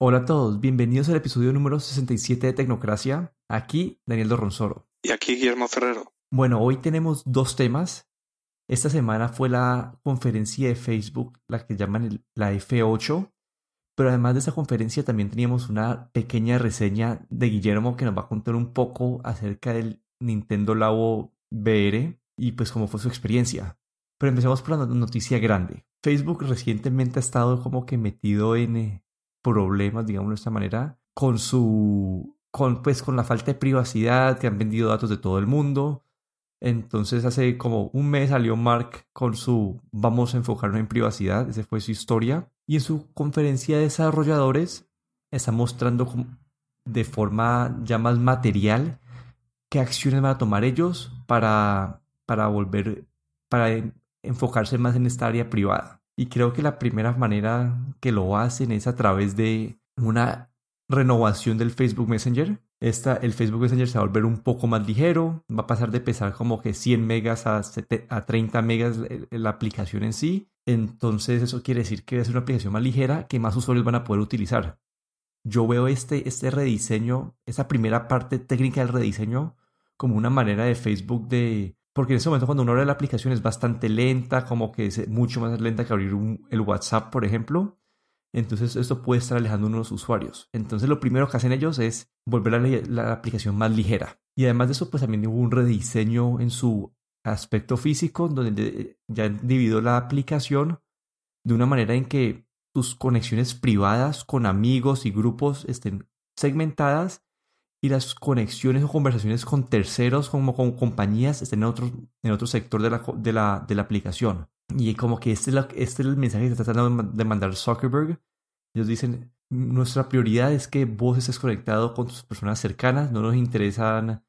Hola a todos, bienvenidos al episodio número 67 de Tecnocracia. Aquí Daniel Dorronsoro. Y aquí Guillermo Ferrero. Bueno, hoy tenemos dos temas. Esta semana fue la conferencia de Facebook, la que llaman la F8. Pero además de esa conferencia también teníamos una pequeña reseña de Guillermo que nos va a contar un poco acerca del Nintendo Labo VR y pues cómo fue su experiencia. Pero empecemos por la noticia grande. Facebook recientemente ha estado como que metido en eh, problemas, digamos de esta manera, con su, con pues con la falta de privacidad, que han vendido datos de todo el mundo. Entonces hace como un mes salió Mark con su vamos a enfocarnos en privacidad, esa fue su historia. Y en su conferencia de desarrolladores está mostrando de forma ya más material qué acciones van a tomar ellos para, para volver, para enfocarse más en esta área privada. Y creo que la primera manera que lo hacen es a través de una renovación del Facebook Messenger. Esta, el Facebook Messenger se va a volver un poco más ligero, va a pasar de pesar como que 100 megas a, a 30 megas la aplicación en sí. Entonces eso quiere decir que es una aplicación más ligera que más usuarios van a poder utilizar. Yo veo este, este rediseño, esa primera parte técnica del rediseño, como una manera de Facebook de porque en ese momento cuando uno abre la aplicación es bastante lenta, como que es mucho más lenta que abrir el WhatsApp, por ejemplo. Entonces esto puede estar alejando a unos usuarios. Entonces lo primero que hacen ellos es volver a la, aplicación más ligera. Y además de eso, pues también hubo un rediseño en su aspecto físico, donde ya dividido la aplicación de una manera en que tus conexiones privadas con amigos y grupos estén segmentadas y las conexiones o conversaciones con terceros, como con compañías, estén en otro, en otro sector de la, de, la, de la aplicación. Y como que este es, este es el mensaje que está tratando de mandar Zuckerberg. Ellos dicen, nuestra prioridad es que vos estés conectado con tus personas cercanas, no nos interesan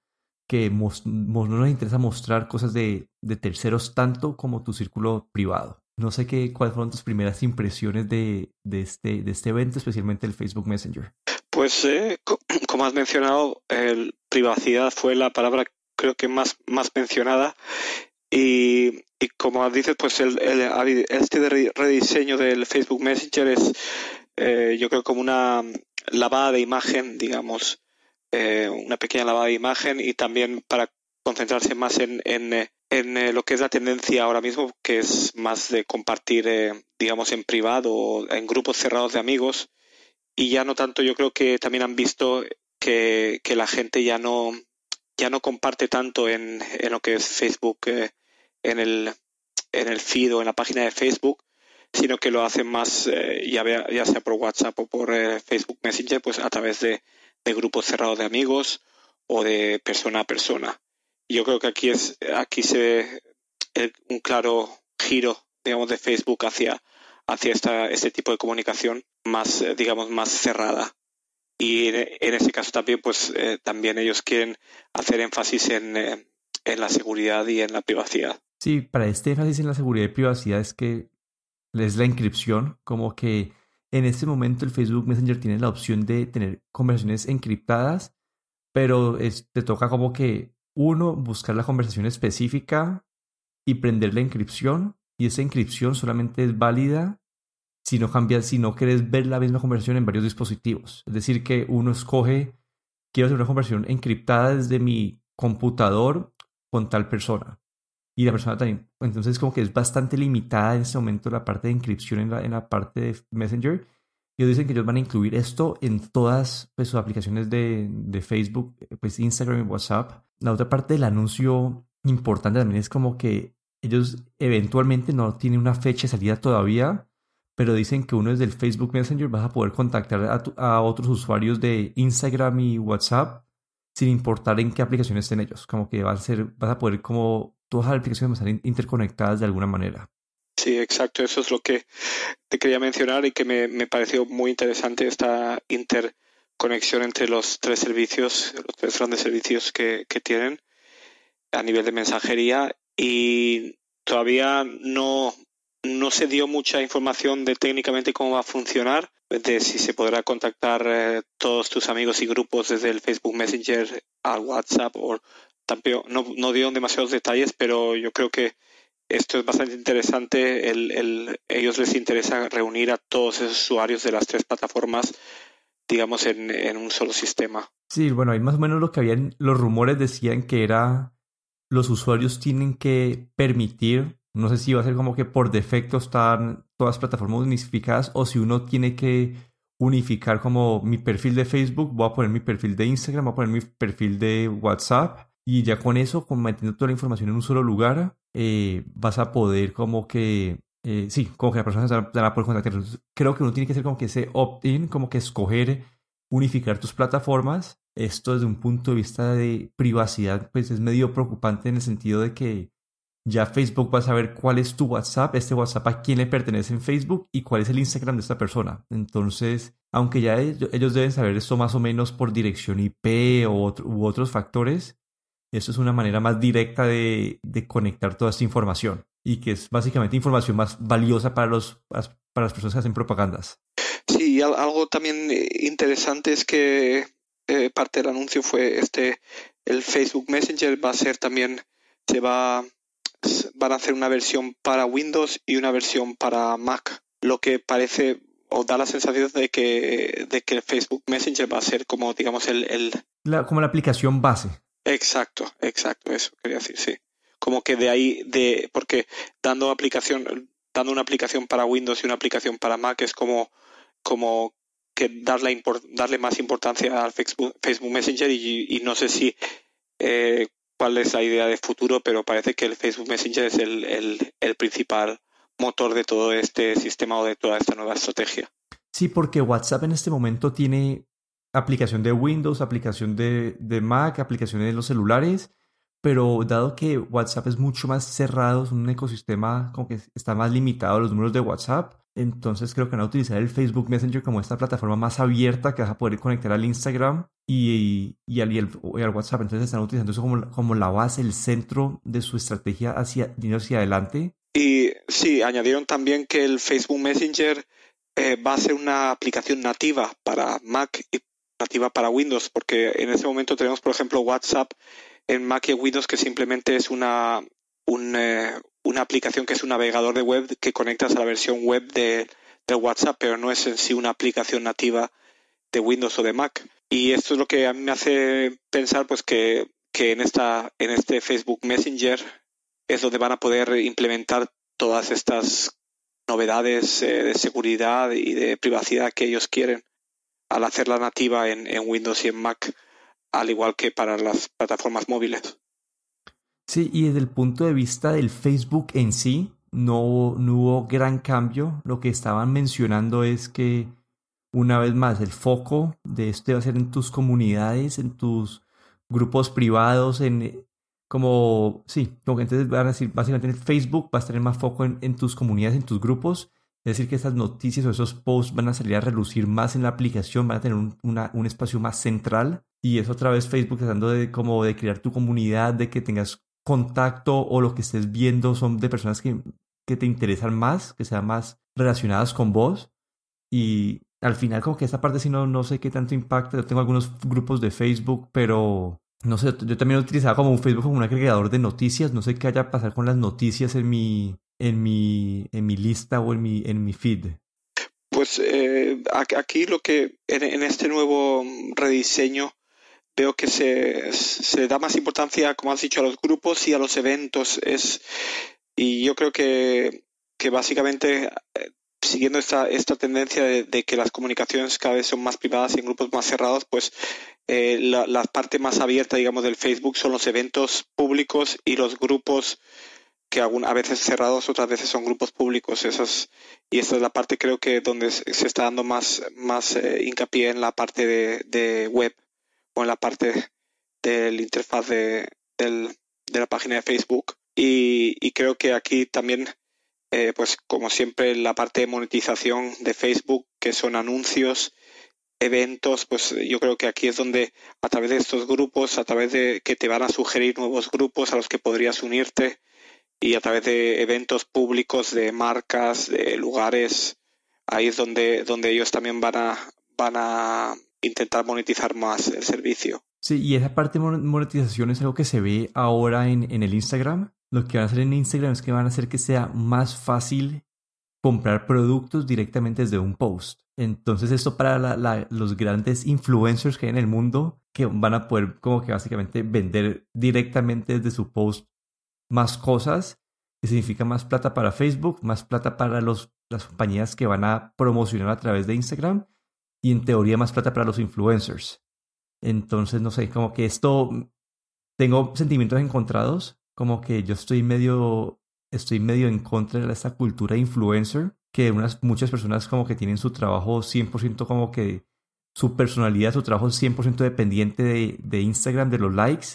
que no nos interesa mostrar cosas de, de, terceros tanto como tu círculo privado. No sé qué, cuáles fueron tus primeras impresiones de, de, este, de este evento, especialmente el Facebook Messenger. Pues eh, como has mencionado, el privacidad fue la palabra creo que más, más mencionada. Y, como dices, pues el, este rediseño del Facebook Messenger es eh, yo creo como una lavada de imagen, digamos, eh, una pequeña lavada de imagen y también para concentrarse más en, en, en lo que es la tendencia ahora mismo, que es más de compartir, digamos, en privado en grupos cerrados de amigos y ya no tanto, yo creo que también han visto que, la gente ya no, ya no comparte tanto en, en lo que es Facebook, eh, en, el, en el feed o en la página de Facebook, sino que lo hacen más, eh, ya, ya sea por WhatsApp o por eh, Facebook Messenger, pues a través de, de, grupos cerrados de amigos o de persona a persona. Yo creo que aquí es aquí se ve un claro giro, digamos, de Facebook hacia, hacia esta, este tipo de comunicación más, eh, digamos, más cerrada. Y en, ese caso también, pues eh, también ellos quieren hacer énfasis en, eh, en, la seguridad y en la privacidad. Sí, para este énfasis en la seguridad y privacidad es que es la inscripción, como que en este momento el Facebook Messenger tiene la opción de tener conversaciones encriptadas, pero te toca como que uno, buscar la conversación específica y prender la inscripción, y esa inscripción solamente es válida si no cambias, si no quieres ver la misma conversión en varios dispositivos. Es decir, que uno escoge, quiero hacer una conversión encriptada desde mi computador con tal persona. Y la persona también. Entonces, como que es bastante limitada en este momento la parte de inscripción en la, parte de Messenger. Ellos dicen que ellos van a incluir esto en todas pues, sus aplicaciones de, de Facebook, pues Instagram y WhatsApp. La otra parte del anuncio importante también es como que ellos eventualmente no tienen una fecha de salida todavía, pero dicen que uno es del Facebook Messenger vas a poder contactar a, otros usuarios de Instagram y WhatsApp sin importar en qué aplicación estén ellos. Como que vas a, ser, vas a poder como todas las aplicaciones estar interconectadas de alguna manera. Sí, exacto. Eso es lo que te quería mencionar y que me, me pareció muy interesante esta interconexión entre los tres servicios, los tres grandes servicios que, que tienen a nivel de mensajería y todavía no no se dio mucha información de técnicamente cómo va a funcionar, de si se podrá contactar eh, todos tus amigos y grupos desde el Facebook Messenger al WhatsApp o tampoco, no, no dieron demasiados detalles, pero yo creo que esto es bastante interesante. El, el, ellos les interesa reunir a todos esos usuarios de las tres plataformas digamos, en, en un solo sistema. Sí, bueno, ahí más o menos lo que habían, los rumores decían que era los usuarios tienen que permitir, no sé si va a ser como que por defecto están todas las plataformas unificadas o si uno tiene que unificar como mi perfil de Facebook, voy a poner mi perfil de Instagram, voy a poner mi perfil de WhatsApp y ya con eso, con manteniendo toda la información en un solo lugar, eh, vas a poder como que, eh, sí, como que las personas van a poder contactar. Creo que uno tiene que hacer como que ese opt-in, como que escoger unificar tus plataformas. Esto desde un punto de vista de privacidad, pues es medio preocupante en el sentido de que ya Facebook va a saber cuál es tu WhatsApp, este WhatsApp a quién le pertenece en Facebook y cuál es el Instagram de esta persona. Entonces, aunque ya ellos deben saber esto más o menos por dirección IP u otros factores, eso es una manera más directa de, conectar toda esta información y que es básicamente información más valiosa para, los, para las personas que hacen propagandas. Sí, algo también interesante es que eh, parte del anuncio fue este, el Facebook Messenger va a ser también, se va van a hacer una versión para Windows y una versión para Mac, lo que parece o da la sensación de que, de que el Facebook Messenger va a ser como, digamos, el... el... como la aplicación base. Exacto, exacto, eso quería decir, sí. Como que de ahí, de porque dando aplicación, dando una aplicación para Windows y una aplicación para Mac es como, como que darle, darle más importancia al Facebook, Messenger y, no sé si eh, cuál es la idea de futuro, pero parece que el Facebook Messenger es el, principal motor de todo este sistema o de toda esta nueva estrategia. Sí, porque WhatsApp en este momento tiene aplicación de Windows, aplicación de, de Mac, aplicaciones de los celulares, pero dado que WhatsApp es mucho más cerrado, es un ecosistema como que está más limitado a los números de WhatsApp, entonces creo que van a utilizar el Facebook Messenger como esta plataforma más abierta que vas a poder conectar al Instagram y, y, al, WhatsApp. Entonces están utilizando eso como, como la base, el centro de su estrategia hacia, hacia adelante. Y sí, añadieron también que el Facebook Messenger eh, va a ser una aplicación nativa para Mac y nativa para Windows, porque en ese momento tenemos, por ejemplo, WhatsApp en Mac y Windows que simplemente es una, un, eh, una aplicación que es un navegador de web que conectas a la versión web de, WhatsApp, pero no es en sí una aplicación nativa de Windows o de Mac. Y esto es lo que a mí me hace pensar pues que, en, esta, en este Facebook Messenger es donde van a poder implementar todas estas novedades eh, de seguridad y de privacidad que ellos quieren al hacerla nativa en Windows y en Mac, al igual que para las plataformas móviles. Sí, y desde el punto de vista del Facebook en sí, no, hubo gran cambio. Lo que estaban mencionando es que, una vez más, el foco de esto va a ser en tus comunidades, en tus grupos privados, en como, sí, como entonces van a decir, básicamente en el Facebook va a tener más foco en, tus comunidades, en tus grupos. Es decir, que estas noticias o esos posts van a salir a relucir más en la aplicación, van a tener un, un espacio más central. Y es otra vez Facebook tratando de, como de crear tu comunidad, de que tengas contacto o lo que estés viendo son de personas que, que te interesan más, que sean más relacionadas con vos. Y al final como que esta parte sí no, no sé qué tanto impacta. Yo tengo algunos grupos de Facebook, pero no sé, yo también lo utilizaba como un Facebook como un agregador de noticias. No sé qué haya pasar con las noticias en mi, en mi, en mi lista o en mi, en mi feed. Pues eh, aquí lo que en, este nuevo rediseño veo que se, se, da más importancia, como has dicho, a los grupos y a los eventos. Es, y yo creo que, que básicamente, eh, siguiendo esta, esta tendencia de, que las comunicaciones cada vez son más privadas y en grupos más cerrados, pues eh, la, parte más abierta, digamos, del Facebook son los eventos públicos y los grupos que a veces cerrados, otras veces son grupos públicos. Esas, y esta es la parte creo que donde se está dando más, más eh, hincapié en la parte de web en la parte del interfaz de, la página de Facebook. Y, creo que aquí también, eh, pues como siempre, la parte de monetización de Facebook, que son anuncios, eventos, pues yo creo que aquí es donde a través de estos grupos, a través de que te van a sugerir nuevos grupos a los que podrías unirte y a través de eventos públicos, de marcas, de lugares, ahí es donde, donde ellos también van a, van a intentar monetizar más el servicio. Sí, y esa parte de monetización es algo que se ve ahora en, en el Instagram. Lo que van a hacer en Instagram es que van a hacer que sea más fácil comprar productos directamente desde un post. Entonces esto para los grandes influencers que hay en el mundo que van a poder como que básicamente vender directamente desde su post más cosas, que significa más plata para Facebook, más plata para las compañías que van a promocionar a través de Instagram y en teoría más plata para los influencers. Entonces, no sé, como que esto, tengo sentimientos encontrados, como que yo estoy medio, estoy medio en contra de esta cultura influencer, que unas, muchas personas como que tienen su trabajo 100% como que su personalidad, su trabajo 100% dependiente de, de, Instagram, de los likes,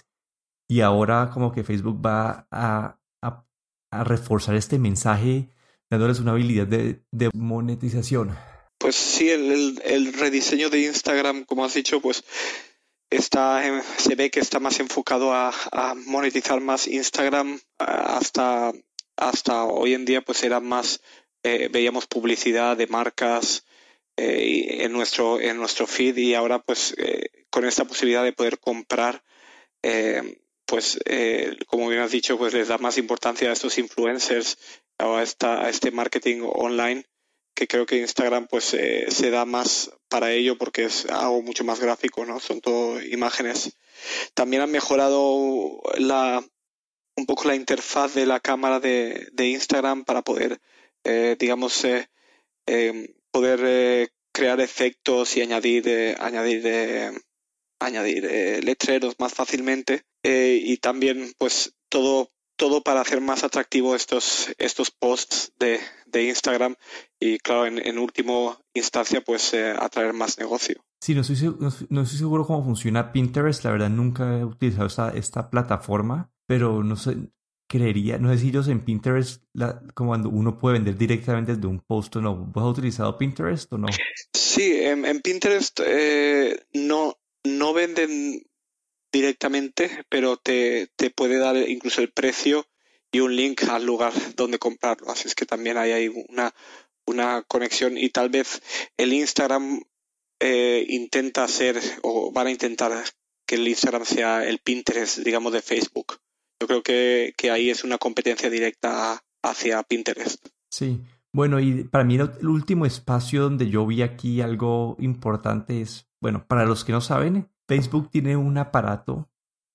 y ahora como que Facebook va a, a, a reforzar este mensaje dándoles una habilidad de, de monetización. Pues sí, el, el, rediseño de Instagram, como has dicho, pues está se ve que está más enfocado a, monetizar más Instagram. Hasta hasta hoy en día pues era más eh, veíamos publicidad de marcas eh, en nuestro en nuestro feed y ahora pues eh, con esta posibilidad de poder comprar pues como bien has dicho pues les da más importancia a estos influencers o a, esta, a este marketing online que creo que Instagram pues eh, se da más para ello porque es algo mucho más gráfico, ¿no? Son todo imágenes. También han mejorado la un poco la interfaz de la cámara de, Instagram para poder, eh, digamos, eh, em, poder crear efectos y añadir, añadir, añadir letreros más fácilmente. y también, pues, todo todo para hacer más atractivo estos, estos posts de, de Instagram y, claro, en, en última instancia, pues eh, atraer más negocio. Sí, no estoy, no, estoy, seguro cómo funciona Pinterest. La verdad, nunca he utilizado esta, esta plataforma, pero no sé, creería, no sé si ellos en Pinterest, la, como cuando uno puede vender directamente desde un post o no. ¿Vos has utilizado Pinterest o no? Sí, en, en Pinterest eh, no, no venden directamente, pero te, te puede dar incluso el precio y un link al lugar donde comprarlo. Así es que también hay, una, una conexión y tal vez el Instagram eh, intenta ser o van a intentar que el Instagram sea el Pinterest, digamos, de Facebook. Yo creo que, que ahí es una competencia directa hacia Pinterest. Sí, bueno, y para mí el último espacio donde yo vi aquí algo importante es, bueno, para los que no saben, Facebook tiene un aparato,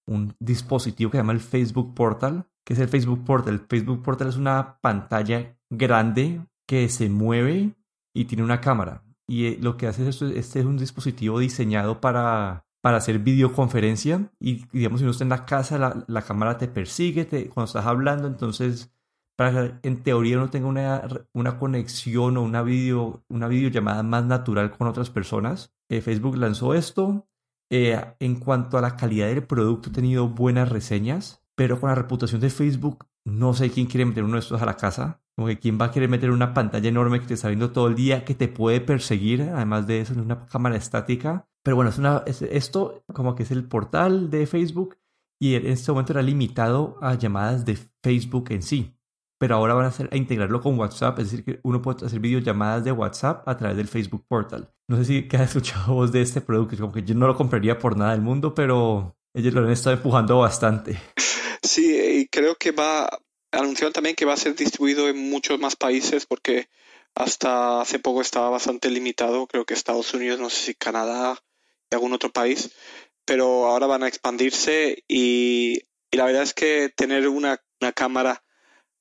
un dispositivo que se llama el Facebook Portal, que es el Facebook Portal. El Facebook Portal es una pantalla grande que se mueve y tiene una cámara. Y eh, lo que hace es esto, este es un dispositivo diseñado para, para hacer videoconferencia y digamos si uno está en la casa la, la cámara te persigue cuando estás hablando entonces para que en teoría uno tenga una, una conexión o una video una videollamada más natural con otras personas eh, Facebook lanzó esto eh, en cuanto a la calidad del producto, he tenido buenas reseñas, pero con la reputación de Facebook, no sé quién quiere meter uno de estos a la casa. Como quién va a querer meter una pantalla enorme que te está viendo todo el día, que te puede perseguir, además de eso, en una cámara estática. Pero bueno, es una, esto como que es el portal de Facebook y en este momento era limitado a llamadas de Facebook en sí pero ahora van a, hacer, a integrarlo con WhatsApp, es decir, que uno puede hacer videollamadas de WhatsApp a través del Facebook Portal. No sé si has escuchado vos de este producto, como que yo no lo compraría por nada del mundo, pero ellos lo han estado empujando bastante. Sí, y creo que va, anunciaron también que va a ser distribuido en muchos más países porque hasta hace poco estaba bastante limitado, creo que Estados Unidos, no sé si Canadá y algún otro país, pero ahora van a expandirse y, la verdad es que tener una cámara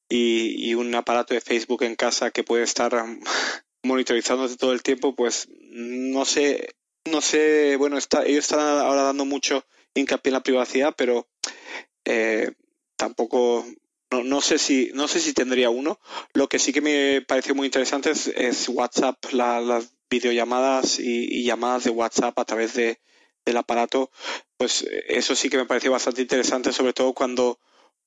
y, un aparato de Facebook en casa que puede estar monitorizándote todo el tiempo, pues no sé, no sé, bueno, está, ellos están ahora dando mucho hincapié en la privacidad, pero eh, tampoco, no, no, sé si, no sé si tendría uno. Lo que sí que me pareció muy interesante es, WhatsApp, las videollamadas y, llamadas de WhatsApp a través de, del aparato, pues eso sí que me pareció bastante interesante, sobre todo cuando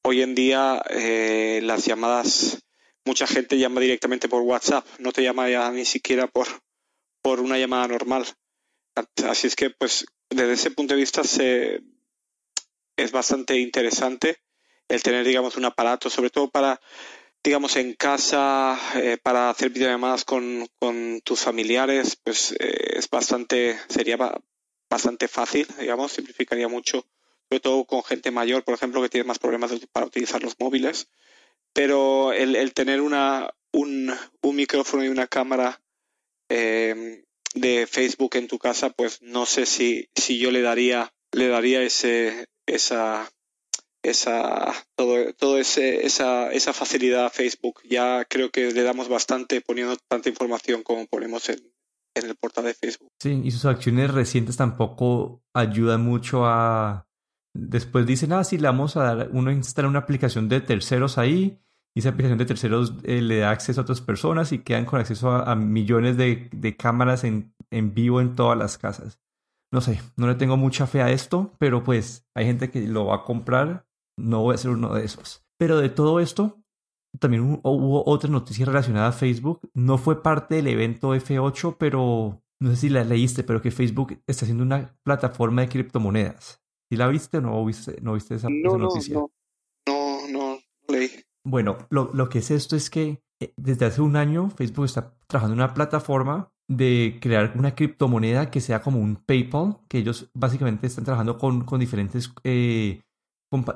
hoy en día eh, las llamadas, mucha gente llama directamente por WhatsApp, no te llama ya ni siquiera por, por una llamada normal. Así es que, pues, desde ese punto de vista se, es bastante interesante el tener, digamos, un aparato, sobre todo para, digamos, en casa, eh, para hacer videollamadas con, con tus familiares, pues eh, es bastante, sería bastante fácil, digamos, simplificaría mucho sobre todo con gente mayor, por ejemplo, que tiene más problemas para utilizar los móviles. pero el, tener una, un, un, micrófono y una cámara eh, de Facebook en tu casa, pues no sé si, si yo le daría, le daría ese, esa, esa, todo, todo ese, esa, esa facilidad a Facebook. Ya creo que le damos bastante poniendo tanta información como ponemos en el portal de Facebook. Sí, y sus acciones recientes tampoco ayudan mucho a... Después dicen, ah, sí, le vamos a dar, uno instala una aplicación de terceros ahí, y esa aplicación de terceros eh, le da acceso a otras personas y quedan con acceso a, millones de, de cámaras en, vivo en todas las casas. No sé, no le tengo mucha fe a esto, pero pues hay gente que lo va a comprar, no voy a ser uno de esos. Pero de todo esto, también hubo otra noticia relacionada a Facebook. No fue parte del evento F8, pero no sé si la leíste, pero que Facebook está haciendo una plataforma de criptomonedas. ¿Sí la viste o no viste, no viste esa, noticia? No, no, no, no leí. Bueno, lo, lo que es esto es que eh, desde hace un año Facebook está trabajando en una plataforma de crear una criptomoneda que sea como un PayPal, que ellos básicamente están trabajando con, con diferentes eh,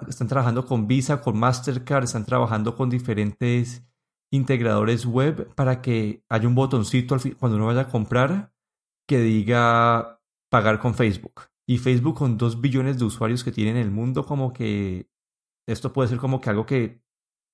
están trabajando con Visa, con Mastercard, están trabajando con diferentes integradores web para que haya un botoncito cuando uno vaya a comprar que diga pagar con Facebook. Y Facebook con dos billones de usuarios que tiene en el mundo, como que esto puede ser como que algo que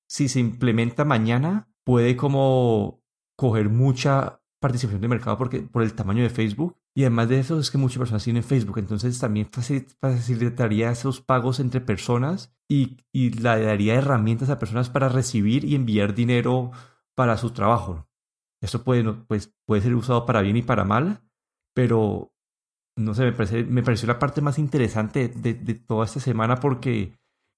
si se implementa mañana puede como coger mucha participación de mercado porque por el tamaño de Facebook y además de eso es que muchas personas tienen Facebook, entonces también facilitaría esos pagos entre personas y, y le daría herramientas a personas para recibir y enviar dinero para su trabajo. Esto puede, pues, puede ser usado para bien y para mal, pero no sé, me, parece, me pareció la parte más interesante de, de, toda esta semana porque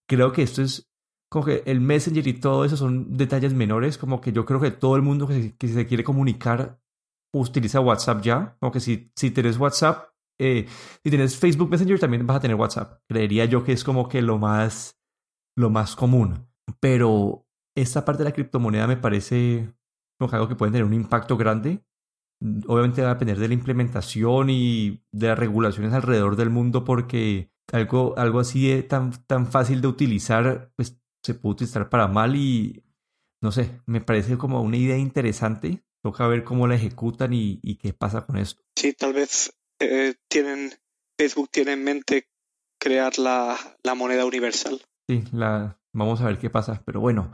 creo que esto es como que el Messenger y todo eso son detalles menores, como que yo creo que todo el mundo que que se quiere comunicar utiliza WhatsApp ya. Aunque si, si tienes WhatsApp, eh, si tienes Facebook Messenger también vas a tener WhatsApp. Creería yo que es como que lo más, lo más común. Pero esta parte de la criptomoneda me parece como algo que puede tener un impacto grande. Obviamente va a depender de la implementación y de las regulaciones alrededor del mundo porque algo, algo así tan, tan fácil de utilizar, pues se puede utilizar para mal y no sé, me parece como una idea interesante Toca ver cómo la ejecutan y, qué pasa con esto. Sí, tal vez eh, tienen Facebook tiene en mente crear la, moneda universal. Sí, la, vamos a ver qué pasa. Pero bueno,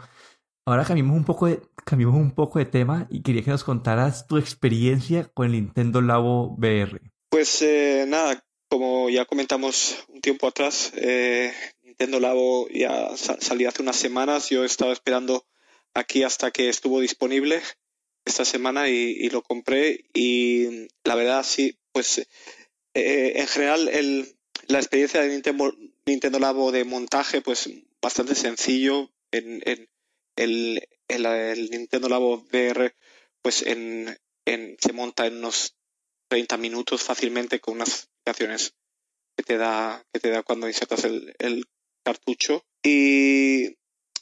ahora cambiamos un poco de, cambiamos un poco de tema y quería que nos contaras tu experiencia con el Nintendo Labo VR. Pues eh, nada, como ya comentamos un tiempo atrás, eh, Nintendo Labo ya salió hace unas semanas. Yo estaba esperando aquí hasta que estuvo disponible esta semana y, lo compré y la verdad sí, pues eh, en general el, la experiencia de Nintendo, Labo de montaje pues bastante sencillo el, Nintendo Labo VR pues en, en, se monta en unos 30 minutos fácilmente con unas aplicaciones que te da que te da cuando insertas el, el cartucho y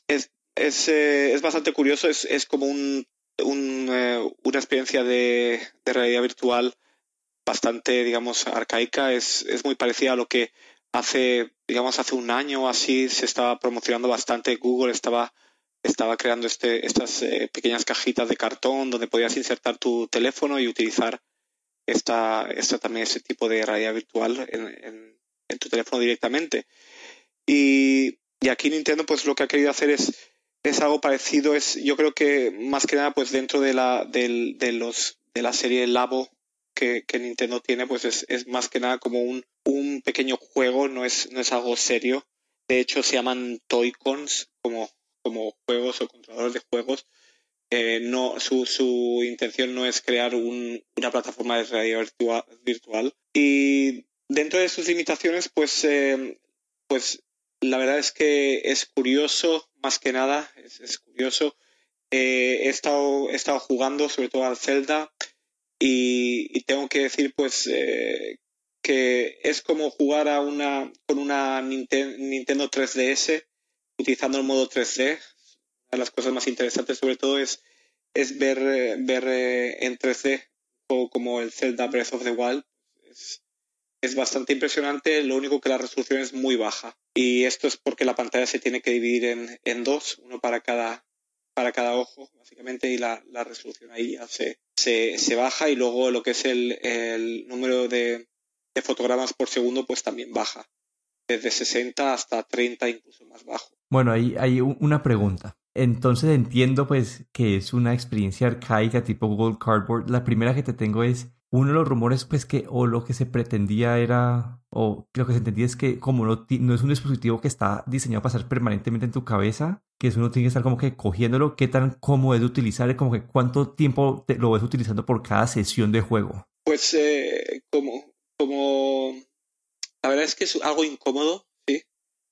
es, es, eh, es bastante curioso es, es como un eh, una experiencia de, realidad virtual bastante, digamos, arcaica. Es, es muy parecida a lo que hace, digamos, hace un año o así se estaba promocionando bastante. Google estaba, estaba creando este, estas eh, pequeñas cajitas de cartón donde podías insertar tu teléfono y utilizar esta, esta también ese tipo de realidad virtual en, en, tu teléfono directamente. Y, y, aquí Nintendo, pues lo que ha querido hacer es es algo parecido, es yo creo que más que nada pues dentro de la, de, los, de la serie Labo que, Nintendo tiene, pues es, más que nada como un, un pequeño juego, no es, no es algo serio. De hecho se llaman Toy-Cons como, como juegos o controladores de juegos. Eh, no, su, su, intención no es crear un, una plataforma de realidad virtual, Y dentro de sus limitaciones, pues, eh, pues la verdad es que es curioso, más que nada, es, curioso. Eh, he, estado, he estado jugando sobre todo al Zelda y, tengo que decir pues que es como jugar a una, con una Nintendo 3DS utilizando el modo 3D. Una de las cosas más interesantes sobre todo es, ver, ver eh, en 3D como el Zelda Breath of the Wild. Es, bastante impresionante, lo único que la resolución es muy baja. Y esto es porque la pantalla se tiene que dividir en, dos, uno para cada, ojo, básicamente, y la, resolución ahí ya se, se, baja y luego lo que es el, el número de, de, fotogramas por segundo pues también baja, desde 60 hasta 30 incluso más bajo. Bueno, ahí hay una pregunta. Entonces entiendo pues que es una experiencia arcaica tipo Google Cardboard. La primera que te tengo es uno de los rumores pues que o lo que se pretendía era o lo que se entendía es que como no, no es un dispositivo que está diseñado para estar permanentemente en tu cabeza, que eso uno tiene que estar como que cogiéndolo, qué tan cómodo es de utilizar como que cuánto tiempo te, lo ves utilizando por cada sesión de juego. Pues eh, como, como la verdad es que es algo incómodo,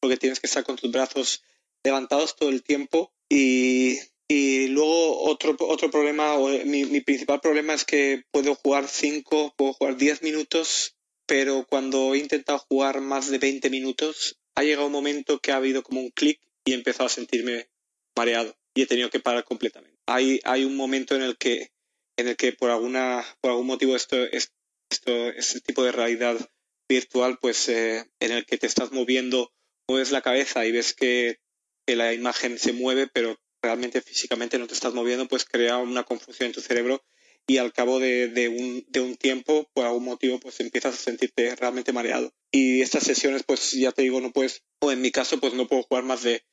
porque tienes que estar con tus brazos levantados todo el tiempo y y luego otro, otro problema, mi, mi principal problema es que puedo jugar 5, puedo jugar 10 minutos, pero cuando he intentado jugar más de 20 minutos, ha llegado un momento que ha habido como un clic y he empezado a sentirme mareado y he tenido que parar completamente. Hay, hay un momento en el que, en el que por, alguna, por algún motivo esto, esto, este tipo de realidad virtual, pues eh, en el que te estás moviendo, mueves la cabeza y ves que, que la imagen se mueve, pero realmente físicamente no te estás moviendo, pues crea una confusión en tu cerebro y al cabo de, un, de, un, tiempo, por algún motivo, pues empiezas a sentirte realmente mareado. Y estas sesiones, pues ya te digo, no puedes, o en mi caso, pues no puedo jugar más de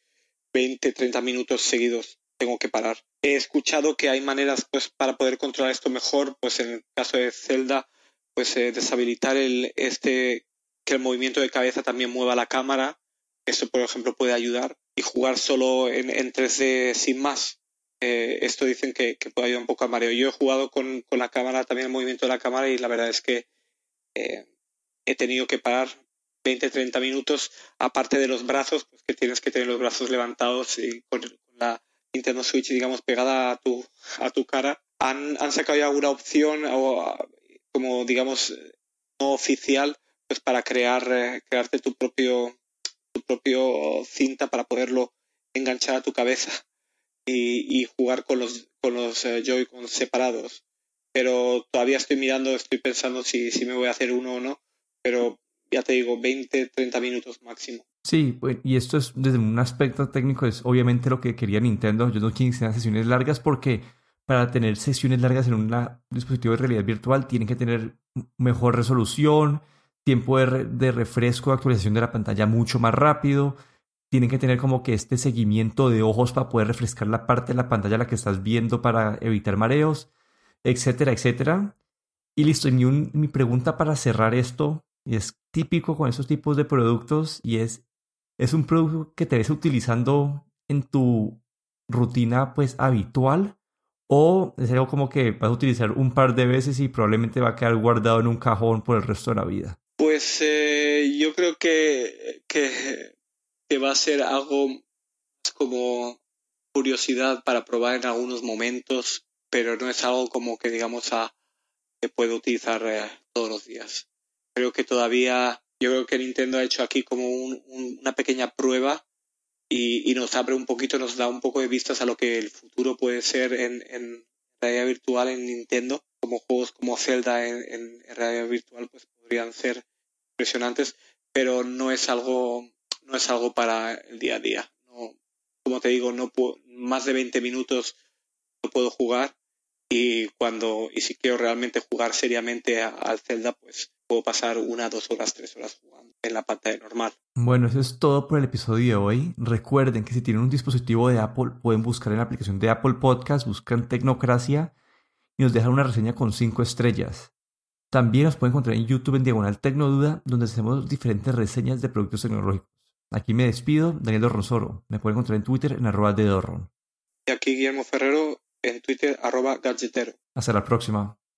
20, 30 minutos seguidos. Tengo que parar. He escuchado que hay maneras, pues, para poder controlar esto mejor, pues en el caso de Zelda, pues eh, deshabilitar el, este, que el movimiento de cabeza también mueva la cámara. Eso, por ejemplo, puede ayudar y jugar solo en, en 3D sin más. Eh, esto dicen que, puede ayudar un poco a mareo. Yo he jugado con, la cámara, también el movimiento de la cámara, y la verdad es que eh, he tenido que parar 20, 30 minutos, aparte de los brazos, pues que tienes que tener los brazos levantados y con, la Nintendo Switch, digamos, pegada a tu, a tu cara. Han, han sacado ya alguna opción, o, como digamos, no oficial, pues para crear, eh, crearte tu propio tu propio cinta para poderlo enganchar a tu cabeza y, jugar con los, con eh, Joy-Con separados. Pero todavía estoy mirando, estoy pensando si, me voy a hacer uno o no, pero ya te digo, 20, 30 minutos máximo. Sí, pues, y esto es desde un aspecto técnico, es obviamente lo que quería Nintendo. Yo no sean sesiones largas porque para tener sesiones largas en un dispositivo de realidad virtual tienen que tener mejor resolución, tiempo de, refresco, de actualización de la pantalla mucho más rápido. Tienen que tener como que este seguimiento de ojos para poder refrescar la parte de la pantalla a la que estás viendo para evitar mareos, etcétera, etcétera. Y listo, y mi, pregunta para cerrar esto es típico con esos tipos de productos y es, ¿es un producto que te ves utilizando en tu rutina pues habitual? ¿O es algo como que vas a utilizar un par de veces y probablemente va a quedar guardado en un cajón por el resto de la vida? Pues eh, yo creo que, que, va a ser algo como curiosidad para probar en algunos momentos, pero no es algo como que digamos a, que puedo utilizar eh, todos los días. Creo que todavía, yo creo que Nintendo ha hecho aquí como una pequeña prueba y, nos abre un poquito, nos da un poco de vistas a lo que el futuro puede ser en, realidad virtual en Nintendo, como juegos como Zelda en realidad virtual, pues podrían ser impresionantes, pero no es algo, no es algo para el día a día. No, como te digo, no más de 20 minutos no puedo jugar y cuando y si quiero realmente jugar seriamente al Zelda, pues puedo pasar una, dos horas, tres horas jugando en la pantalla normal. Bueno, eso es todo por el episodio de hoy. Recuerden que si tienen un dispositivo de Apple, pueden buscar en la aplicación de Apple Podcast, buscan Tecnocracia y nos dejan una reseña con cinco estrellas. También nos pueden encontrar en YouTube en Diagonal Tecnoduda, donde hacemos diferentes reseñas de productos tecnológicos. Aquí me despido, Daniel Dorronsoro. Me pueden encontrar en Twitter en arroba de Dorron. Y aquí Guillermo Ferrero en Twitter arroba gadgetero. Hasta la próxima.